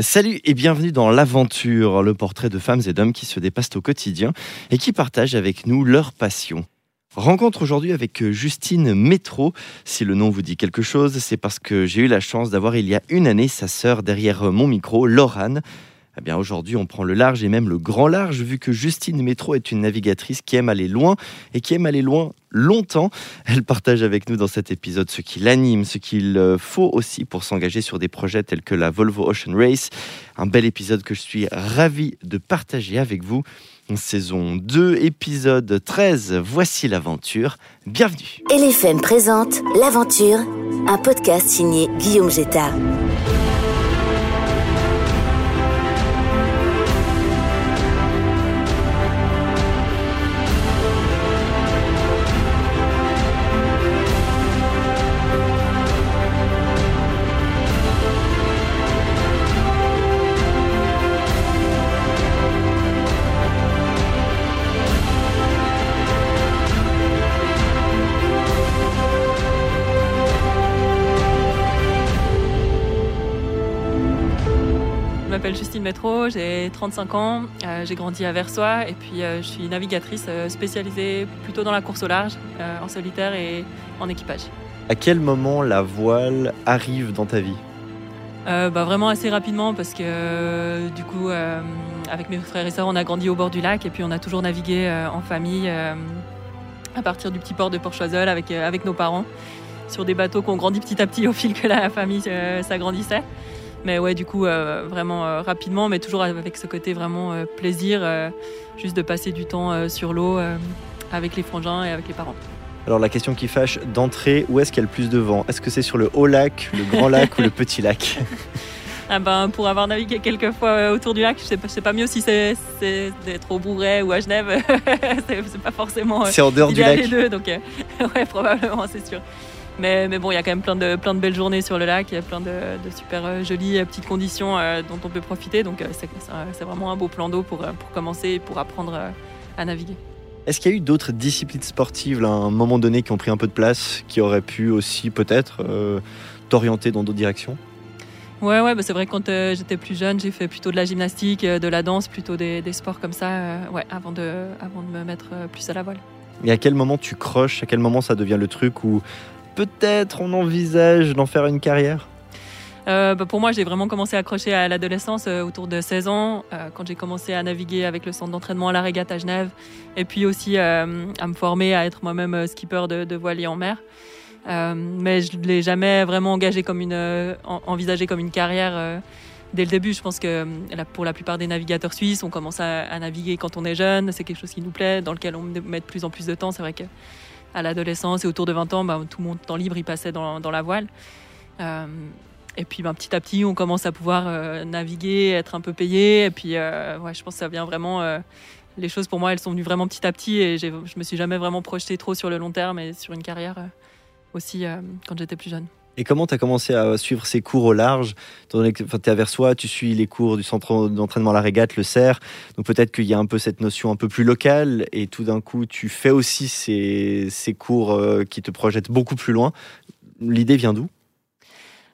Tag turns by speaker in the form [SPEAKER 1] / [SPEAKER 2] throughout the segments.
[SPEAKER 1] Salut et bienvenue dans l'aventure, le portrait de femmes et d'hommes qui se dépassent au quotidien et qui partagent avec nous leur passion. Rencontre aujourd'hui avec Justine Métro. Si le nom vous dit quelque chose, c'est parce que j'ai eu la chance d'avoir il y a une année sa sœur derrière mon micro, Laurane. Eh bien aujourd'hui, on prend le large et même le grand large, vu que Justine Métro est une navigatrice qui aime aller loin et qui aime aller loin longtemps. Elle partage avec nous dans cet épisode ce qui l'anime, ce qu'il euh, faut aussi pour s'engager sur des projets tels que la Volvo Ocean Race. Un bel épisode que je suis ravi de partager avec vous. Saison 2, épisode 13, voici l'aventure. Bienvenue.
[SPEAKER 2] LFM présente L'aventure, un podcast signé Guillaume Jetta.
[SPEAKER 3] M'appelle Justine Métro, j'ai 35 ans, euh, j'ai grandi à Versoix et puis euh, je suis navigatrice euh, spécialisée plutôt dans la course au large, en solitaire et en équipage.
[SPEAKER 1] À quel moment la voile arrive dans ta vie?
[SPEAKER 3] Bah, vraiment assez rapidement parce que du coup, avec mes frères et sœurs, on a grandi au bord du lac et puis on a toujours navigué en famille à partir du petit port de Port-Choiseul avec, avec nos parents sur des bateaux qui ont grandi petit à petit au fil que la famille s'agrandissait. Mais ouais, du coup, euh, vraiment euh, rapidement, mais toujours avec ce côté vraiment euh, plaisir, juste de passer du temps sur l'eau avec les frangins et avec les parents.
[SPEAKER 1] Alors la question qui fâche d'entrée, où est-ce qu'il y a le plus de vent? Est-ce que c'est sur le haut lac, le grand lac ou le petit lac?
[SPEAKER 3] Ah ben, pour avoir navigué quelques fois autour du lac, je sais pas, je sais pas mieux si c'est d'être au Bourret ou à Genève. c'est pas forcément
[SPEAKER 1] C'est en dehors du lac
[SPEAKER 3] les deux, donc ouais, probablement, c'est sûr. Mais, mais bon, il y a quand même plein de, plein de belles journées sur le lac, il y a plein de, de super euh, jolies euh, petites conditions euh, dont on peut profiter. Donc c'est vraiment un beau plan d'eau pour, pour commencer et pour apprendre à naviguer.
[SPEAKER 1] Est-ce qu'il y a eu d'autres disciplines sportives là, à un moment donné qui ont pris un peu de place, qui auraient pu aussi peut-être euh, t'orienter dans d'autres directions?
[SPEAKER 3] Ouais, ouais, bah c'est vrai que quand euh, j'étais plus jeune, j'ai fait plutôt de la gymnastique, euh, de la danse, plutôt des, des sports comme ça, euh, ouais, avant de, avant de me mettre plus à la voile.
[SPEAKER 1] Et à quel moment tu croches? À quel moment ça devient le truc où peut-être on envisage d'en faire une carrière?
[SPEAKER 3] Euh, bah, pour moi, j'ai vraiment commencé à accrocher à l'adolescence euh, autour de 16 ans, euh, quand j'ai commencé à naviguer avec le centre d'entraînement à la régate à Genève, et puis aussi à me former à être moi-même skipper de, de voilier en mer. Mais je ne l'ai jamais vraiment engagé comme une, en- envisagé comme une carrière dès le début. Je pense que pour la plupart des navigateurs suisses, on commence à, à naviguer quand on est jeune. C'est quelque chose qui nous plaît, dans lequel on met de plus en plus de temps. C'est vrai que à l'adolescence et autour de 20 ans, bah, tout mon temps libre, il passait dans, la voile. Euh, et puis ben, petit à petit, on commence à pouvoir euh, naviguer, être un peu payé. Et puis euh, je pense que ça vient vraiment. les choses pour moi, elles sont venues vraiment petit à petit et je me suis jamais vraiment projeté trop sur le long terme et sur une carrière aussi quand j'étais plus jeune.
[SPEAKER 1] Et comment tu as commencé à suivre ces cours au large tu es à Versoix, tu suis les cours du centre d'entraînement la régate, le CERF. Donc peut-être qu'il y a un peu cette notion un peu plus locale et tout d'un coup tu fais aussi ces, ces cours euh, qui te projettent beaucoup plus loin. L'idée vient d'où?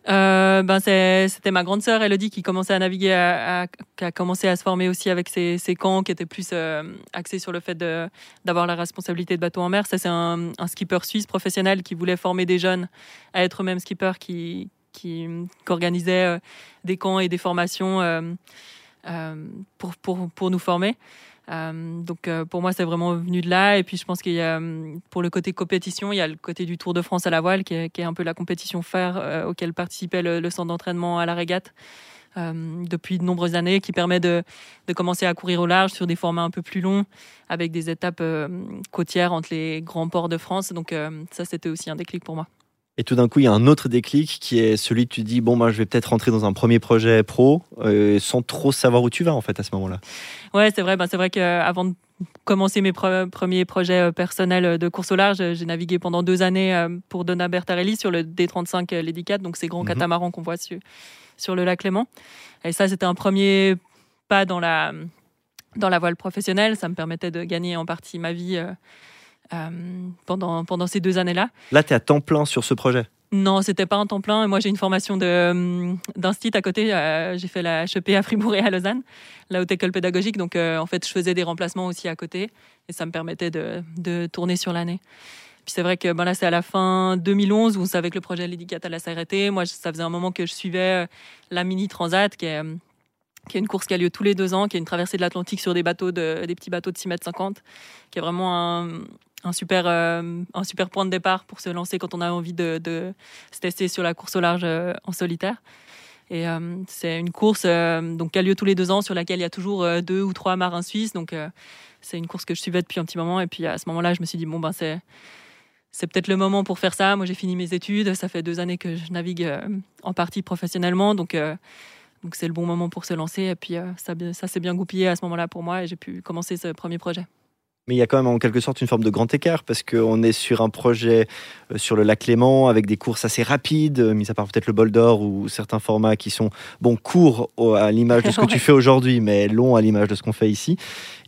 [SPEAKER 3] Euh, ben c'était ma grande sœur Elodie qui commençait à naviguer, à, à- qui a commencé à se former aussi avec ses, ses camps qui étaient plus euh, axés sur le fait d'avoir la responsabilité de bateau en mer. Ça, c'est un, un skipper suisse professionnel qui voulait former des jeunes à être eux-mêmes skippers, qui, qui, qui organisait euh, des camps et des formations euh, euh, pour, pour, pour nous former. Euh, donc euh, pour moi c'est vraiment venu de là. Et puis je pense qu'il y a euh, pour le côté compétition il y a le côté du Tour de France à la voile qui est, un peu la compétition phare euh, auquel participait le, centre d'entraînement à la régate depuis de nombreuses années qui permet de, de commencer à courir au large sur des formats un peu plus longs avec des étapes côtières entre les grands ports de France. Donc ça c'était aussi un déclic pour moi
[SPEAKER 1] Et tout d'un coup, il y a un autre déclic qui est celui que tu dis bon, ben, je vais peut-être rentrer dans un premier projet pro euh, sans trop savoir où tu vas en fait à ce moment-là.
[SPEAKER 3] Ouais, c'est vrai. Ben, c'est vrai qu'avant de commencer mes pre- premiers projets euh, personnels de course au large, euh, j'ai navigué pendant deux années euh, pour Donna Bertarelli sur le D35 euh, Lady 4, donc ces grands
[SPEAKER 1] Mhm.
[SPEAKER 3] catamarans qu'on voit sur, sur le lac Léman. Et ça, c'était un premier pas dans la, dans la voile professionnelle. Ça me permettait de gagner en partie ma vie euh, euh, pendant, pendant ces deux années-là.
[SPEAKER 1] Là, tu es à temps plein sur ce projet?
[SPEAKER 3] Non, c'était pas un temps plein. Moi, j'ai une formation de d'instit à côté. Euh, j'ai fait la HEP à Fribourg et à Lausanne, la haute école pédagogique. Donc, euh, en fait, je faisais des remplacements aussi à côté, et ça me permettait de, de tourner sur l'année. Puis c'est vrai que ben là, c'est à la fin 2011 où on savait que le projet Lady allait s'arrêter. Moi, ça faisait un moment que je suivais euh, la Mini Transat, qui est, qui est une course qui a lieu tous les deux ans, qui est une traversée de l'Atlantique sur des bateaux, de, des petits bateaux de 6 mètres 50, qui est vraiment un, un super, euh, un super point de départ pour se lancer quand on a envie de, de se tester sur la course au large euh, en solitaire. Et euh, c'est une course donc, qui a lieu tous les deux ans sur laquelle il y a toujours deux ou trois marins suisses. Donc c'est une course que je suivais depuis un petit moment. Et puis à ce moment-là, je me suis dit, bon, ben c'est. C'est peut-être le moment pour faire ça. Moi, j'ai fini mes études. Ça fait deux années que je navigue en partie professionnellement. Donc, donc c'est le bon moment pour se lancer. Et puis, ça, ça s'est bien goupillé à ce moment-là pour moi. Et j'ai pu commencer ce premier projet.
[SPEAKER 1] Mais il y a quand même en quelque sorte une forme de grand écart parce qu'on est sur un projet euh, sur le lac Clément avec des courses assez rapides, euh, mis à part peut-être le bol d'or ou certains formats qui sont bon courts à l'image de ce que tu fais aujourd'hui, mais longs à l'image de ce qu'on fait ici.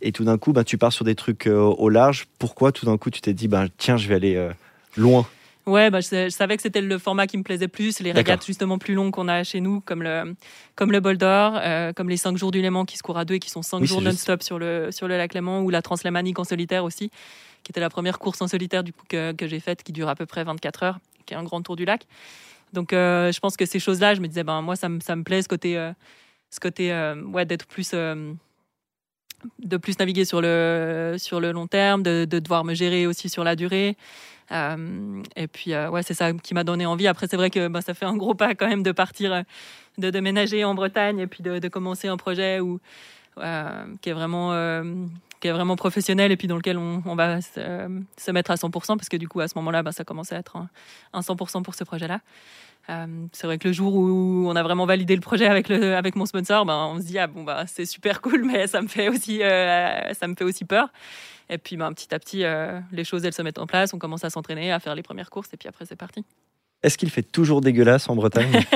[SPEAKER 1] Et tout d'un coup, ben, tu pars sur des trucs euh, au large. Pourquoi tout d'un coup tu t'es dit, ben, tiens, je vais aller loin?
[SPEAKER 3] Ouais, bah, je, savais que c'était le format qui me plaisait plus, les régates justement plus longues qu'on a chez nous, comme le, comme le bol d'or, euh, comme les 5 jours du Léman qui se courent à deux et qui sont 5 jours non-stop sur le, sur le lac Léman, ou la Translémanique en solitaire aussi, qui était la première course en solitaire du coup, que, que j'ai faite, qui dure à peu près 24 heures, qui est un grand tour du lac. Donc euh, je pense que ces choses-là, je me disais, ben, moi ça, me, ça me plaît ce côté, euh, ce côté ouais, d'être plus de plus naviguer sur le, sur le long terme, de, de devoir me gérer aussi sur la durée. Euh, et puis, euh, ouais, c'est ça qui m'a donné envie. Après, c'est vrai que bah, ça fait un gros pas quand même de partir, euh, de déménager en Bretagne et puis de, commencer un projet où, qui est vraiment qui est vraiment professionnel et puis dans lequel on, on va se, mettre à 100% parce que du coup à ce moment-là bah, ça commençait à être un, un 100% pour ce projet-là. c'est vrai que le jour où on a vraiment validé le projet avec, le, avec mon sponsor, ben, on se dit ah bon bah c'est super cool mais ça me fait aussi ça me fait aussi peur. Et puis ben, petit à petit, euh, les choses, elles se mettent en place, on commence à s'entraîner, à faire les premières courses, et puis après, c'est parti.
[SPEAKER 1] Est-ce qu'il fait toujours dégueulasse en Bretagne?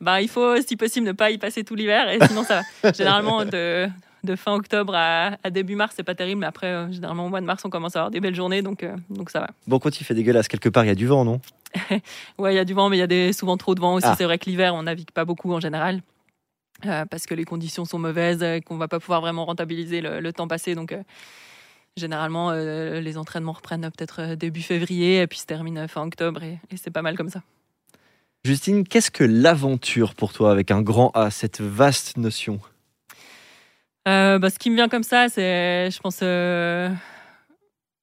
[SPEAKER 3] Bah, Il faut, si possible, ne pas y passer tout l'hiver, et sinon ça va. Généralement, de, de fin octobre à, début mars, c'est pas terrible, mais après, euh, généralement, au mois de mars, on commence à avoir des belles journées, donc, euh, donc ça va.
[SPEAKER 1] Bon, quand il fait dégueulasse, quelque part, il y a du vent, non?
[SPEAKER 3] Ouais, il y a du vent, mais il y a des, souvent trop de vent aussi. Ah. C'est vrai que l'hiver, on navigue pas beaucoup en général. Euh, parce que les conditions sont mauvaises et qu'on va pas pouvoir vraiment rentabiliser le, temps passé. Donc, euh, généralement, euh, les entraînements reprennent peut-être début février et puis se terminent fin octobre et, c'est pas mal comme ça.
[SPEAKER 1] Justine, qu'est-ce que l'aventure pour toi avec un grand A, cette vaste notion?
[SPEAKER 3] Bah, Ce qui me vient comme ça, c'est, je pense,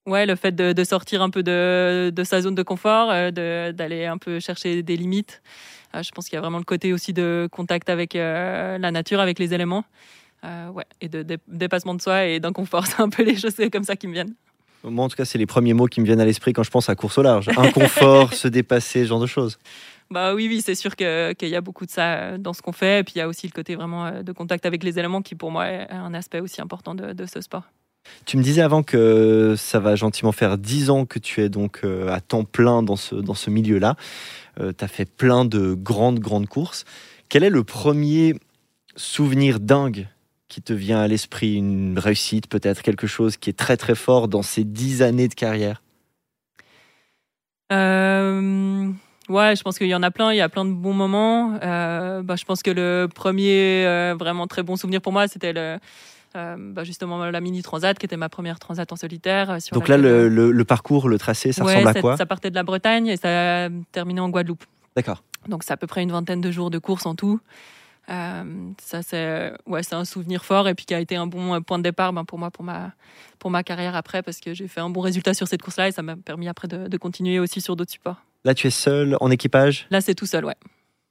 [SPEAKER 3] ouais, le fait de, sortir un peu de, de, sa zone de confort, d'aller un peu chercher des limites. Euh, je pense qu'il y a vraiment le côté aussi de contact avec euh, la nature, avec les éléments. Euh, ouais, et de, dépassement de soi et d'inconfort. C'est un peu les choses comme ça qui me viennent.
[SPEAKER 1] Moi, en tout cas, c'est les premiers mots qui me viennent à l'esprit quand je pense à course au large. Inconfort, se dépasser, ce genre de choses.
[SPEAKER 3] Bah oui, oui, c'est sûr qu'il y a beaucoup de ça dans ce qu'on fait. Et puis il y a aussi le côté vraiment de contact avec les éléments qui, pour moi, est un aspect aussi important de, de ce sport.
[SPEAKER 1] Tu me disais avant que ça va gentiment faire 10 ans que tu es donc à temps plein dans ce, dans ce milieu-là. Euh, tu as fait plein de grandes, grandes courses. Quel est le premier souvenir dingue qui te vient à l'esprit? Une réussite, peut-être quelque chose qui est très, très fort dans ces dix années de carrière?
[SPEAKER 3] Euh, Ouais, je pense qu'il y en a plein. Il y a plein de bons moments. Euh, bah, je pense que le premier vraiment très bon souvenir pour moi, c'était le, bah, justement la mini transat qui était ma première transat en solitaire.
[SPEAKER 1] Donc là, le, parcours, le tracé, ça ressemble à quoi
[SPEAKER 3] Ça partait de la Bretagne et ça terminait en Guadeloupe.
[SPEAKER 1] D'accord.
[SPEAKER 3] Donc c'est à peu près une vingtaine de jours de course en tout. Euh, ça c'est ouais c'est un souvenir fort et puis qui a été un bon euh, point de départ ben, pour moi pour ma pour ma carrière après parce que j'ai fait un bon résultat sur cette course là et ça m'a permis après de, de continuer aussi sur d'autres supports.
[SPEAKER 1] Là tu es seul en équipage?
[SPEAKER 3] Là c'est tout seul ouais.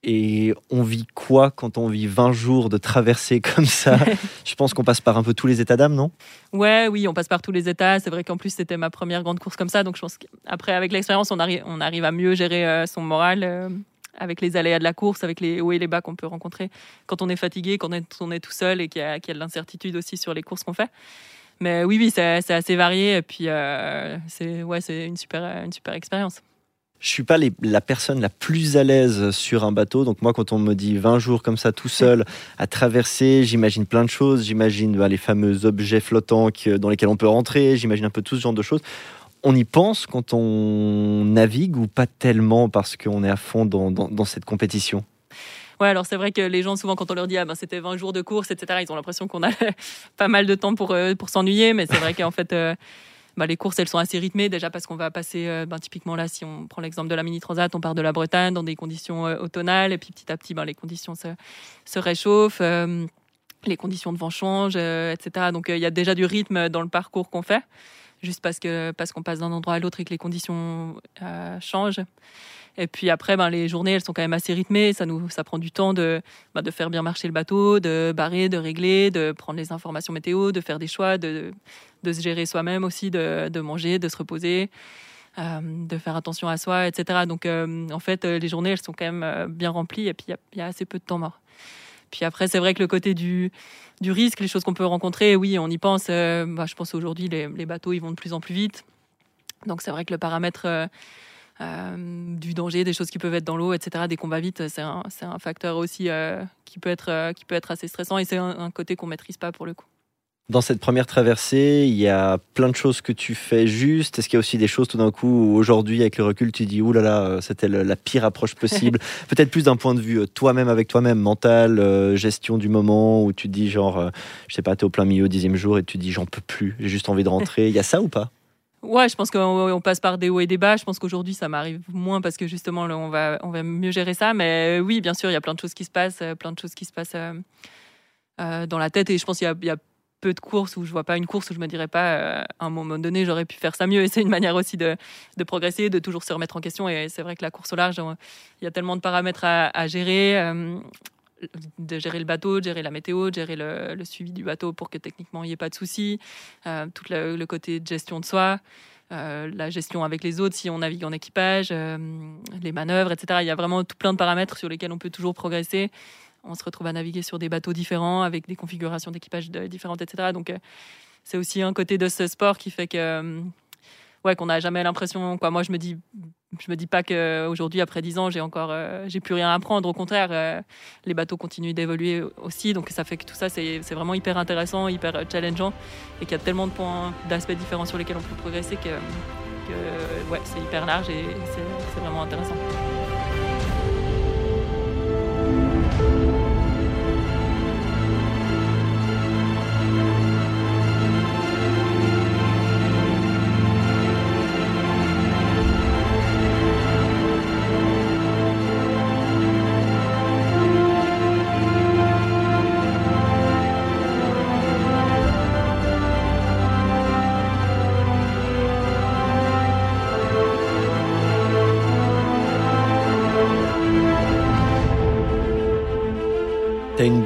[SPEAKER 1] Et on vit quoi quand on vit 20 jours de traversée comme ça? Je pense qu'on passe par un peu tous les états d'âme, non?
[SPEAKER 3] Ouais, oui, on passe par tous les états. C'est vrai qu'en plus, c'était ma première grande course comme ça. Donc, je pense qu'après, avec l'expérience, on, arrive, on arrive à mieux gérer euh, son moral euh, avec les aléas de la course, avec les hauts et les bas qu'on peut rencontrer quand on est fatigué, quand on est, tout seul et qu'il y, a, de l'incertitude aussi sur les courses qu'on fait. Mais oui, oui, c'est assez varié. Et puis, euh, c'est ouais, une super, une super expérience.
[SPEAKER 1] Je suis pas la personne la plus à l'aise sur un bateau. Donc moi, quand on me dit 20 jours comme ça tout seul à traverser, j'imagine plein de choses. J'imagine bah, les fameux objets flottants dans lesquels on peut rentrer. J'imagine un peu tout ce genre de choses. on y pense quand on navigue ou pas tellement parce qu'on est à fond dans, cette compétition?
[SPEAKER 3] Ouais, alors c'est vrai que les gens, souvent, quand on leur dit ah ben, c'était 20 jours de course, etc., ils ont l'impression qu'on a pas mal de temps pour, euh, pour s'ennuyer, mais c'est vrai qu'en fait, euh, bah, les courses, elles sont assez rythmées, déjà parce qu'on va passer, euh, ben, typiquement là, si on prend l'exemple de la Mini Transat, on part de la Bretagne dans des conditions automnales, et puis petit à petit, ben, les conditions se, se réchauffent les conditions de vent changent, euh, etc. Donc euh, il y a déjà du rythme dans le parcours qu'on fait, juste parce que parce qu'on passe d'un endroit à l'autre et que les conditions euh, changent. Et puis après, ben, les journées, elles sont quand même assez rythmées. Ça nous, ça prend du temps de, ben, de faire bien marcher le bateau, de barrer, de régler, de prendre les informations météo, de faire des choix, de, de se gérer soi-même aussi, de, de, manger, de se reposer, de faire attention à soi, etc. Donc en fait, les journées, elles sont quand même bien remplies et puis il y, a assez peu de temps mort. Puis après, c'est vrai que le côté du, du risque, les choses qu'on peut rencontrer, oui, on y pense. Euh, bah, je pense aujourd'hui, les, bateaux, ils vont de plus en plus vite. Donc c'est vrai que le paramètre euh, euh, du danger, des choses qui peuvent être dans l'eau, etc., des combats vite, c'est un, un, facteur aussi qui, peut être, qui peut être assez stressant et c'est un, un côté qu'on maîtrise pas pour le coup.
[SPEAKER 1] Dans cette première traversée, il y a plein de choses que tu fais juste. Est-ce qu'il y a aussi des choses tout d'un coup où aujourd'hui, avec le recul, tu dis, oulala, là là, c'était la pire approche possible Peut-être plus d'un point de vue euh, toi-même avec toi-même, mental, euh, gestion du moment, où tu te dis, genre, euh, je sais pas, tu es au plein milieu, dixième jour, et tu te dis, j'en peux plus, j'ai juste envie de rentrer. Il y a ça ou pas?
[SPEAKER 3] Ouais, je pense qu'on passe par des hauts et des bas. Je pense qu'aujourd'hui, ça m'arrive moins parce que justement, on, va, on va mieux gérer ça. Mais oui, bien sûr, il y a plein de choses qui se passent, plein de choses qui se passent dans la tête. Et je pense qu'il y a peu de courses où je vois pas une course où je me dirais pas euh, à un moment donné j'aurais pu faire ça mieux. Et c'est une manière aussi de, progresser de toujours se remettre en question. Et c'est vrai que la course au large il y a tellement de paramètres à, gérer euh, de gérer le bateau de gérer la météo de gérer le, suivi du bateau pour que techniquement il n'y ait pas de soucis euh, tout le, côté de gestion de soi la gestion avec les autres si on navigue en équipage les manœuvres etc il y a vraiment tout plein de paramètres sur lesquels on peut toujours progresser on se retrouve à naviguer sur des bateaux différents, avec des configurations d'équipage différentes, etc. Donc, euh, c'est aussi un côté de ce sport qui fait que, euh, ouais, qu'on n'a jamais l'impression. Quoi, moi, je me dis, je me dis pas qu'aujourd'hui, après 10 ans, j'ai encore, euh, j'ai plus rien à apprendre. Au contraire, les bateaux continuent d'évoluer aussi, donc ça fait que tout ça, c'est vraiment hyper intéressant, hyper challengeant, et qu'il y a tellement de points, d'aspects différents sur lesquels on peut progresser que, que ouais, c'est hyper large et c'est vraiment intéressant.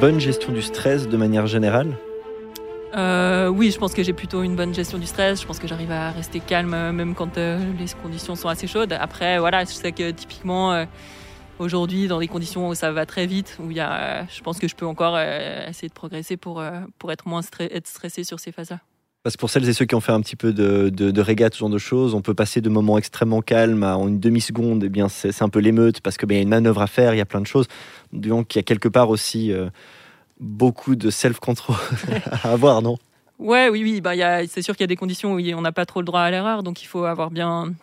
[SPEAKER 1] Bonne gestion du stress de manière générale
[SPEAKER 3] euh, oui, je pense que j'ai plutôt une bonne gestion du stress. Je pense que j'arrive à rester calme euh, même quand euh, les conditions sont assez chaudes. Après, voilà, je sais que typiquement aujourd'hui, dans des conditions où ça va très vite, où il y a, je pense que je peux encore essayer de progresser pour, pour être moins être stressé sur ces phases-là.
[SPEAKER 1] Parce que pour celles et ceux qui ont fait un petit peu de, de, de ce genre de choses, on peut passer de moments extrêmement calmes à en une demi-seconde, eh bien c'est un peu l'émeute parce qu'il ben, y a une manœuvre à faire, il y a plein de choses. Donc il y a quelque part aussi euh, beaucoup de self-control à avoir, non?
[SPEAKER 3] Ouais, oui, oui. Bah, c'est sûr qu'il y a des conditions où on n'a pas trop le droit à l'erreur, donc il faut avoir bien.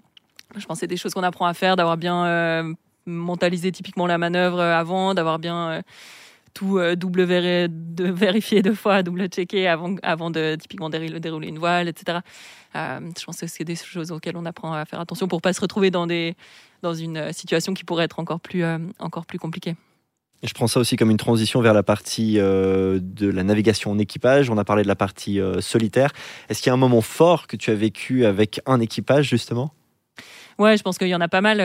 [SPEAKER 3] Je pense c'est des choses qu'on apprend à faire, d'avoir bien euh, mentalisé typiquement la manœuvre avant, d'avoir bien. Euh, tout euh, double de vérifier deux fois, double checker avant, avant de typiquement dérouler une voile, etc. Euh, je pense que c'est des choses auxquelles on apprend à faire attention pour pas se retrouver dans, des, dans une situation qui pourrait être encore plus, euh, encore plus compliquée.
[SPEAKER 1] Je prends ça aussi comme une transition vers la partie de la navigation en équipage. On a parlé de la partie solitaire. Est-ce qu'il y a un moment fort que tu as vécu avec un équipage, justement?
[SPEAKER 3] Ouais, je pense qu'il y en a pas mal.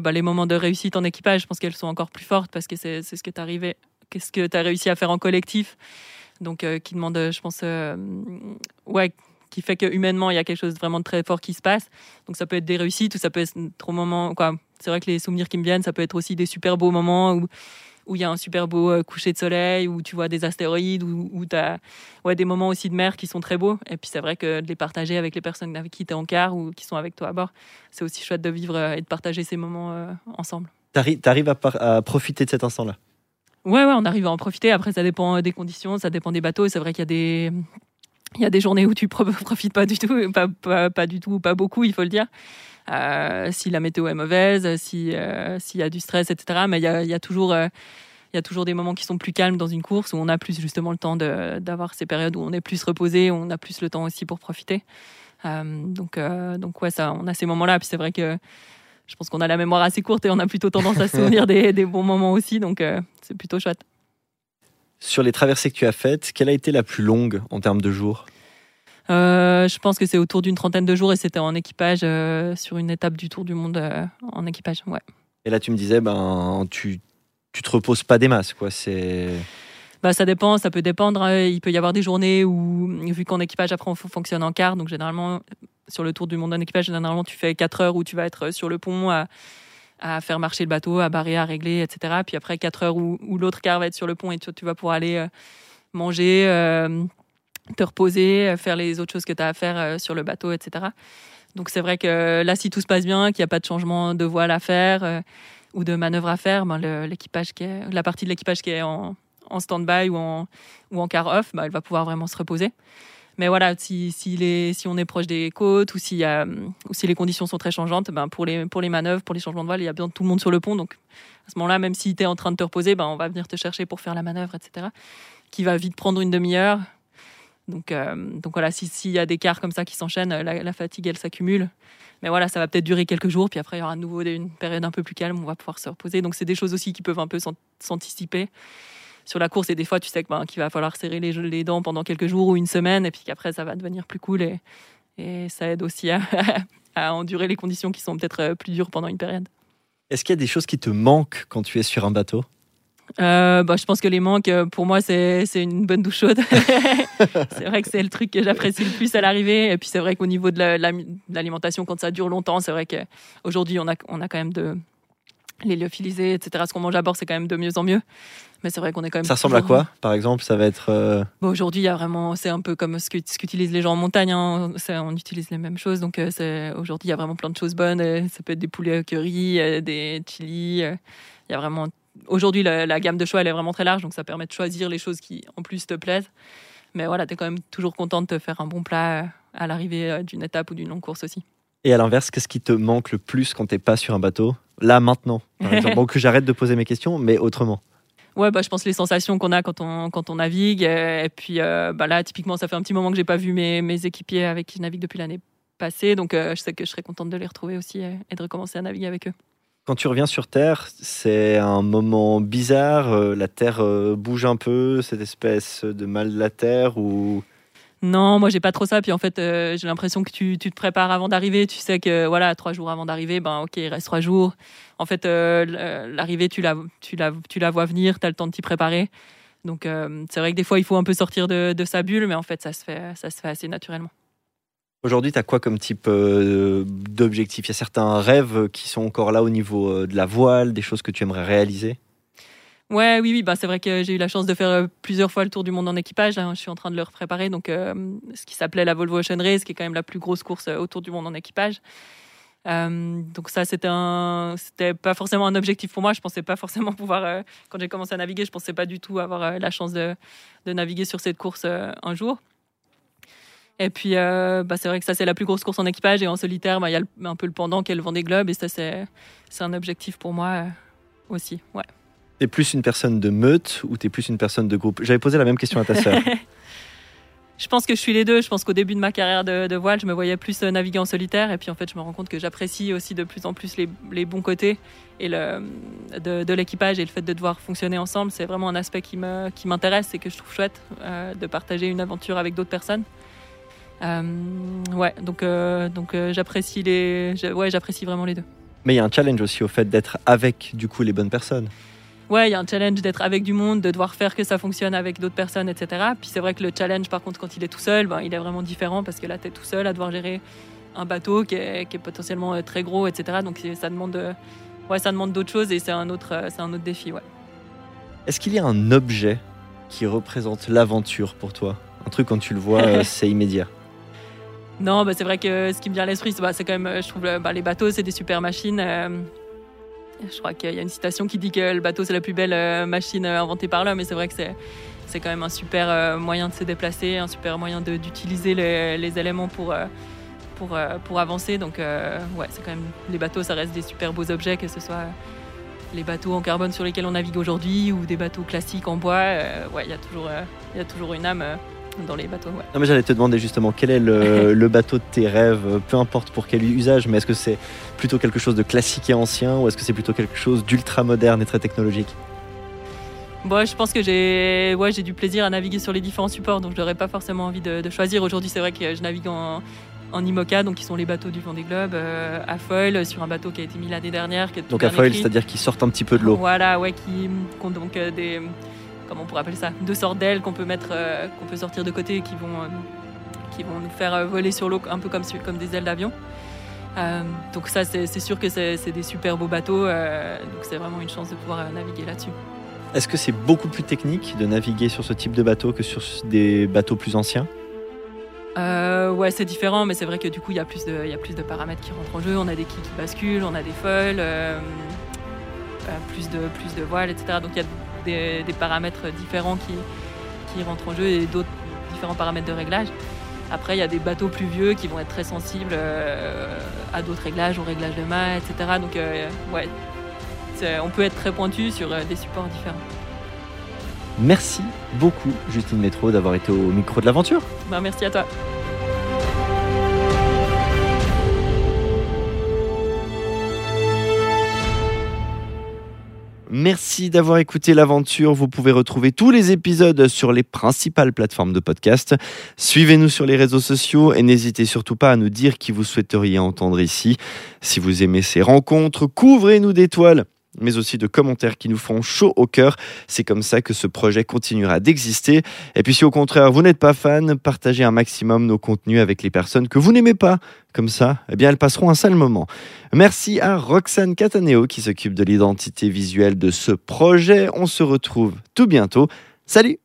[SPEAKER 3] Bah, les moments de réussite en équipage, je pense qu'elles sont encore plus fortes parce que c'est ce qui est arrivé qu'est-ce que tu as réussi à faire en collectif? Donc, euh, qui demande, je pense, euh, ouais, qui fait que humainement, il y a quelque chose de vraiment très fort qui se passe. Donc, ça peut être des réussites ou ça peut être trop moments. Quoi. C'est vrai que les souvenirs qui me viennent, ça peut être aussi des super beaux moments où où il y a un super beau euh, coucher de soleil, où tu vois des astéroïdes, où, où tu as ouais, des moments aussi de mer qui sont très beaux. Et puis c'est vrai que de les partager avec les personnes avec qui tu en quart ou qui sont avec toi à bord, c'est aussi chouette de vivre et de partager ces moments ensemble.
[SPEAKER 1] Tu arrives à profiter de cet instant-là?
[SPEAKER 3] Ouais, ouais, on arrive à en profiter. Après, ça dépend des conditions, ça dépend des bateaux. C'est vrai qu'il y a des, Il y a des journées où tu profites pas du tout, pas, pas, pas du tout, pas beaucoup, il faut le dire. Euh, si la météo est mauvaise, si s'il y a du stress, etc. Mais il y a, il y a toujours il y a toujours des moments qui sont plus calmes dans une course où on a plus justement le temps d'avoir ces périodes où on est plus reposé, où on a plus le temps aussi pour profiter. Euh, donc, euh, donc ouais, ça, on a ces moments-là. Puis c'est vrai que je pense qu'on a la mémoire assez courte et on a plutôt tendance à se souvenir des, des, bons moments aussi. Donc euh, c'est plutôt chouette.
[SPEAKER 1] Sur les traversées que tu as faites, quelle a été la plus longue en termes de jours?
[SPEAKER 3] Je pense que c'est autour d'une trentaine de jours et c'était en équipage sur une étape du Tour du Monde en équipage. Ouais.
[SPEAKER 1] Et là, tu me disais, ben, tu tu te reposes pas des masses, quoi. C'est
[SPEAKER 3] bah, ça dépend, ça peut dépendre. Hein. Il peut y avoir des journées où, vu qu'en équipage, après, on fonctionne en quart. Donc, généralement, sur le tour du monde en équipage, généralement, tu fais 4 heures où tu vas être sur le pont à, faire marcher le bateau, à barrer, à régler, etc. Puis après, 4 heures où, l'autre quart va être sur le pont et tu, vas pouvoir aller euh, manger, euh, te reposer, faire les autres choses que tu as à faire euh, sur le bateau, etc. Donc, c'est vrai que là, si tout se passe bien, qu'il n'y a pas de changement de voile à faire ou de manœuvre à faire, ben, l'équipage qui est, la partie de l'équipage qui est en, stand-by ou en, ou en car off, ben, elle va pouvoir vraiment se reposer. Mais voilà, si, si, si on est proche des côtes ou si, si les conditions sont très changeantes, ben pour, les, manœuvres, pour les changements de voile, il y a bien tout le monde sur le pont. Donc à ce moment-là, même si tu es en train de te reposer, ben, on va venir te chercher pour faire la manœuvre, etc. Qui va vite prendre une demi-heure. Donc, euh, voilà, s'il y a des quarts comme ça qui s'enchaînent, la, la, fatigue, elle s'accumule. Mais voilà, ça va peut-être durer quelques jours, puis après, il y aura à nouveau une période un peu plus calme, on va pouvoir se reposer. Donc, c'est des choses aussi qui peuvent un peu s'anticiper sur la course. Et des fois, tu sais ben, qu'il va falloir serrer les, les, dents pendant quelques jours ou une semaine, et puis qu'après, ça va devenir plus cool. Et, et ça aide aussi à, à endurer les conditions qui sont peut-être euh, plus dures pendant une période.
[SPEAKER 1] Est-ce qu'il y a des choses qui te manquent quand tu es sur un bateau?
[SPEAKER 3] Euh, bah, je pense que les manques, euh, pour moi, c'est une bonne douche chaude. c'est vrai que c'est le truc que j'apprécie le plus à l'arrivée. Et puis c'est vrai qu'au niveau de l'alimentation, quand ça dure longtemps, c'est vrai qu'aujourd'hui, on a, on a quand même de l'héliophilisé, etc. Ce qu'on mange à bord, c'est quand même de mieux en mieux. Mais c'est vrai qu'on est quand même.
[SPEAKER 1] Ça ressemble à quoi, par exemple? Ça va être. Euh,
[SPEAKER 3] bon, aujourd'hui, il y a vraiment. C'est un peu comme ce qu'utilisent les gens en montagne. Hein. On utilise les mêmes choses. Donc, aujourd'hui, il y a vraiment plein de choses bonnes. Ça peut être des poulets curry, des chili. Il y a vraiment aujourd'hui, la, gamme de choix, elle est vraiment très large, donc ça permet de choisir les choses qui, en plus, te plaisent. Mais voilà, tu es quand même toujours content de te faire un bon plat euh, à l'arrivée euh, d'une étape ou d'une longue course aussi.
[SPEAKER 1] Et à l'inverse, qu'est-ce qui te manque le plus quand tu n'es pas sur un bateau? Là, maintenant, par exemple. bon, que j'arrête de poser mes questions, mais autrement.
[SPEAKER 3] Ouais, bah, je pense les sensations qu'on a quand on, quand on navigue. Et puis euh, bah, là, typiquement, ça fait un petit moment que j'ai pas vu mes, mes équipiers avec qui je navigue depuis l'année passée. Donc je sais que je serais contente de les retrouver aussi et de recommencer à naviguer avec eux.
[SPEAKER 1] Quand tu reviens sur Terre, c'est un moment bizarre. Euh, la Terre euh, bouge un peu, cette espèce de mal de la Terre ou
[SPEAKER 3] non, moi j'ai pas trop ça. Puis en fait, euh, j'ai l'impression que tu, te prépares avant d'arriver. Tu sais que voilà, trois jours avant d'arriver, ben ok, il reste trois jours. En fait, l'arrivée, tu la, tu, la, tu la vois venir, tu as le temps de t'y préparer. Donc c'est vrai que des fois, il faut un peu sortir de, sa bulle, mais en fait, ça se fait, ça se fait assez naturellement.
[SPEAKER 1] Aujourd'hui, tu as quoi comme type euh, d'objectif? Il y a certains rêves qui sont encore là au niveau euh, de la voile, des choses que tu aimerais réaliser?
[SPEAKER 3] Ouais, oui, oui. Bah, c'est vrai que j'ai eu la chance de faire euh, plusieurs fois le tour du monde en équipage. Hein. Je suis en train de le préparer. Donc, ce qui s'appelait la Volvo Ocean Race, qui est quand même la plus grosse course autour du monde en équipage. donc ça, c'était pas forcément un objectif pour moi. Je pensais pas forcément pouvoir, quand j'ai commencé à naviguer, je pensais pas du tout avoir la chance de, naviguer sur cette course un jour. Et puis, euh, bah, c'est vrai que ça, c'est la plus grosse course en équipage. Et en solitaire, bah, il y a un peu le pendant qu'elle vend des globes. Et ça, c'est un objectif pour moi euh, aussi. Ouais.
[SPEAKER 1] T'es plus une personne de meute ou t'es plus une personne de groupe? J'avais posé la même question à ta sœur.
[SPEAKER 3] je pense que je suis les deux. Je pense qu'au début de ma carrière de, voile, je me voyais plus euh, naviguer en solitaire. Et puis, en fait, je me rends compte que j'apprécie aussi de plus en plus les, les bons côtés et le, de, de l'équipage et le fait de devoir fonctionner ensemble. C'est vraiment un aspect qui m'intéresse qui et que je trouve chouette de partager une aventure avec d'autres personnes. Euh, ouais, donc, euh, donc euh, j'apprécie les, ouais, j'apprécie vraiment les deux.
[SPEAKER 1] Mais il y a un challenge aussi au fait d'être avec du coup les bonnes personnes.
[SPEAKER 3] Ouais, il y a un challenge d'être avec du monde, de devoir faire que ça fonctionne avec d'autres personnes, etc. Puis c'est vrai que le challenge, par contre, quand il est tout seul, ben, il est vraiment différent parce que là, tu es tout seul à devoir gérer un bateau qui est, qui est potentiellement très gros, etc. Donc ça demande, ouais, ça demande d'autres choses et c'est un autre, c'est un autre défi, ouais.
[SPEAKER 1] Est-ce qu'il y a un objet qui représente l'aventure pour toi? Un truc quand tu le vois, c'est immédiat.
[SPEAKER 3] Non, bah, c'est vrai que ce qui me vient à l'esprit, c'est bah, quand même, je trouve, bah, les bateaux, c'est des super machines. Euh, je crois qu'il y a une citation qui dit que le bateau c'est la plus belle machine inventée par l'homme, et c'est vrai que c'est c'est quand même un super moyen de se déplacer, un super moyen d'utiliser les, éléments pour, pour, pour avancer. Donc, ouais, c'est quand même les bateaux, ça reste des super beaux objets, que ce soit les bateaux en carbone sur lesquels on navigue aujourd'hui ou des bateaux classiques en bois. ouais, il y y a toujours une âme dans les bateaux. Ouais.
[SPEAKER 1] Non, mais j'allais te demander justement quel est le, bateau de tes rêves, peu importe pour quel usage, mais est-ce que c'est plutôt quelque chose de classique et ancien ou est-ce que c'est plutôt quelque chose d'ultra moderne et très technologique?
[SPEAKER 3] Bon, je pense que j'ai ouais, du plaisir à naviguer sur les différents supports, donc je n'aurais pas forcément envie de, choisir. Aujourd'hui, c'est vrai que je navigue en, en IMOCA, donc qui sont les bateaux du Vendée Globe, euh, à foil, sur un bateau qui a été mis l'année dernière.
[SPEAKER 1] donc à foil, c'est-à-dire qu'ils sortent un petit peu de l'eau.
[SPEAKER 3] Voilà, ouais, qui, ont donc euh, des comment on pourrait appeler ça, deux sortes d'ailes qu'on peut mettre, euh, qu'on peut sortir de côté et qui vont, qui vont nous faire voler sur l'eau un peu comme, comme des ailes d'avion. donc ça, c'est sûr que c'est des super beaux bateaux, donc c'est vraiment une chance de pouvoir naviguer là-dessus.
[SPEAKER 1] Est-ce que c'est beaucoup plus technique de naviguer sur ce type de bateau que sur des bateaux plus anciens?
[SPEAKER 3] Euh, ouais, c'est différent, mais c'est vrai que du coup, il y, a plus de, y a plus de paramètres qui rentrent en jeu. On a des quilles qui basculent, on a des foils, euh, euh, plus, de, plus de voiles, etc. Donc il y a des, paramètres différents qui, qui rentrent en jeu et d'autres différents paramètres de réglage. Après, il y a des bateaux plus vieux qui vont être très sensibles à d'autres réglages, au réglage de mât, etc. Donc, ouais, on peut être très pointu sur des supports différents.
[SPEAKER 1] Merci beaucoup, Justine Métro, d'avoir été au micro de l'aventure.
[SPEAKER 3] Ben, merci à toi.
[SPEAKER 1] Merci d'avoir écouté l'aventure. Vous pouvez retrouver tous les épisodes sur les principales plateformes de podcast. Suivez-nous sur les réseaux sociaux et n'hésitez surtout pas à nous dire qui vous souhaiteriez entendre ici. Si vous aimez ces rencontres, couvrez-nous d'étoiles mais aussi de commentaires qui nous font chaud au cœur. C'est comme ça que ce projet continuera d'exister. Et puis si au contraire vous n'êtes pas fan, partagez un maximum nos contenus avec les personnes que vous n'aimez pas. Comme ça, eh bien elles passeront un sale moment. Merci à Roxane Cataneo qui s'occupe de l'identité visuelle de ce projet. On se retrouve tout bientôt. Salut